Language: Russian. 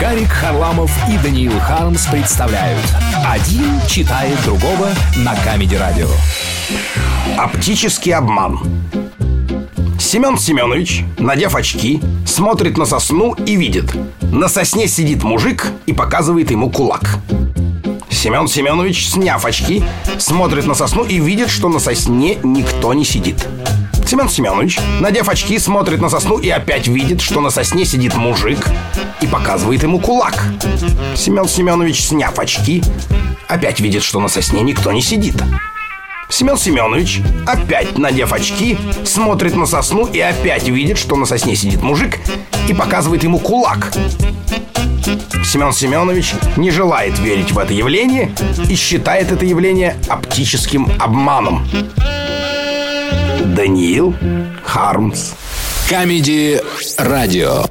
Гарик Харламов и Даниил Хармс представляют. Один читает другого на Камеди Радио. Оптический обман. Семен Семенович, надев очки, смотрит на сосну и видит. На сосне сидит мужик и показывает ему кулак. Семен Семенович, сняв очки, смотрит на сосну и видит, что на сосне никто не сидит Семен Семенович, надев очки, смотрит на сосну и опять видит, что на сосне сидит мужик и показывает ему кулак. Семен Семенович, сняв очки, опять видит, что на сосне никто не сидит. Семен Семенович, опять надев очки, смотрит на сосну и опять видит, что на сосне сидит мужик и показывает ему кулак. Семен Семенович не желает верить в это явление и считает это явление оптическим обманом. Даниил Хармс. Камеди Радио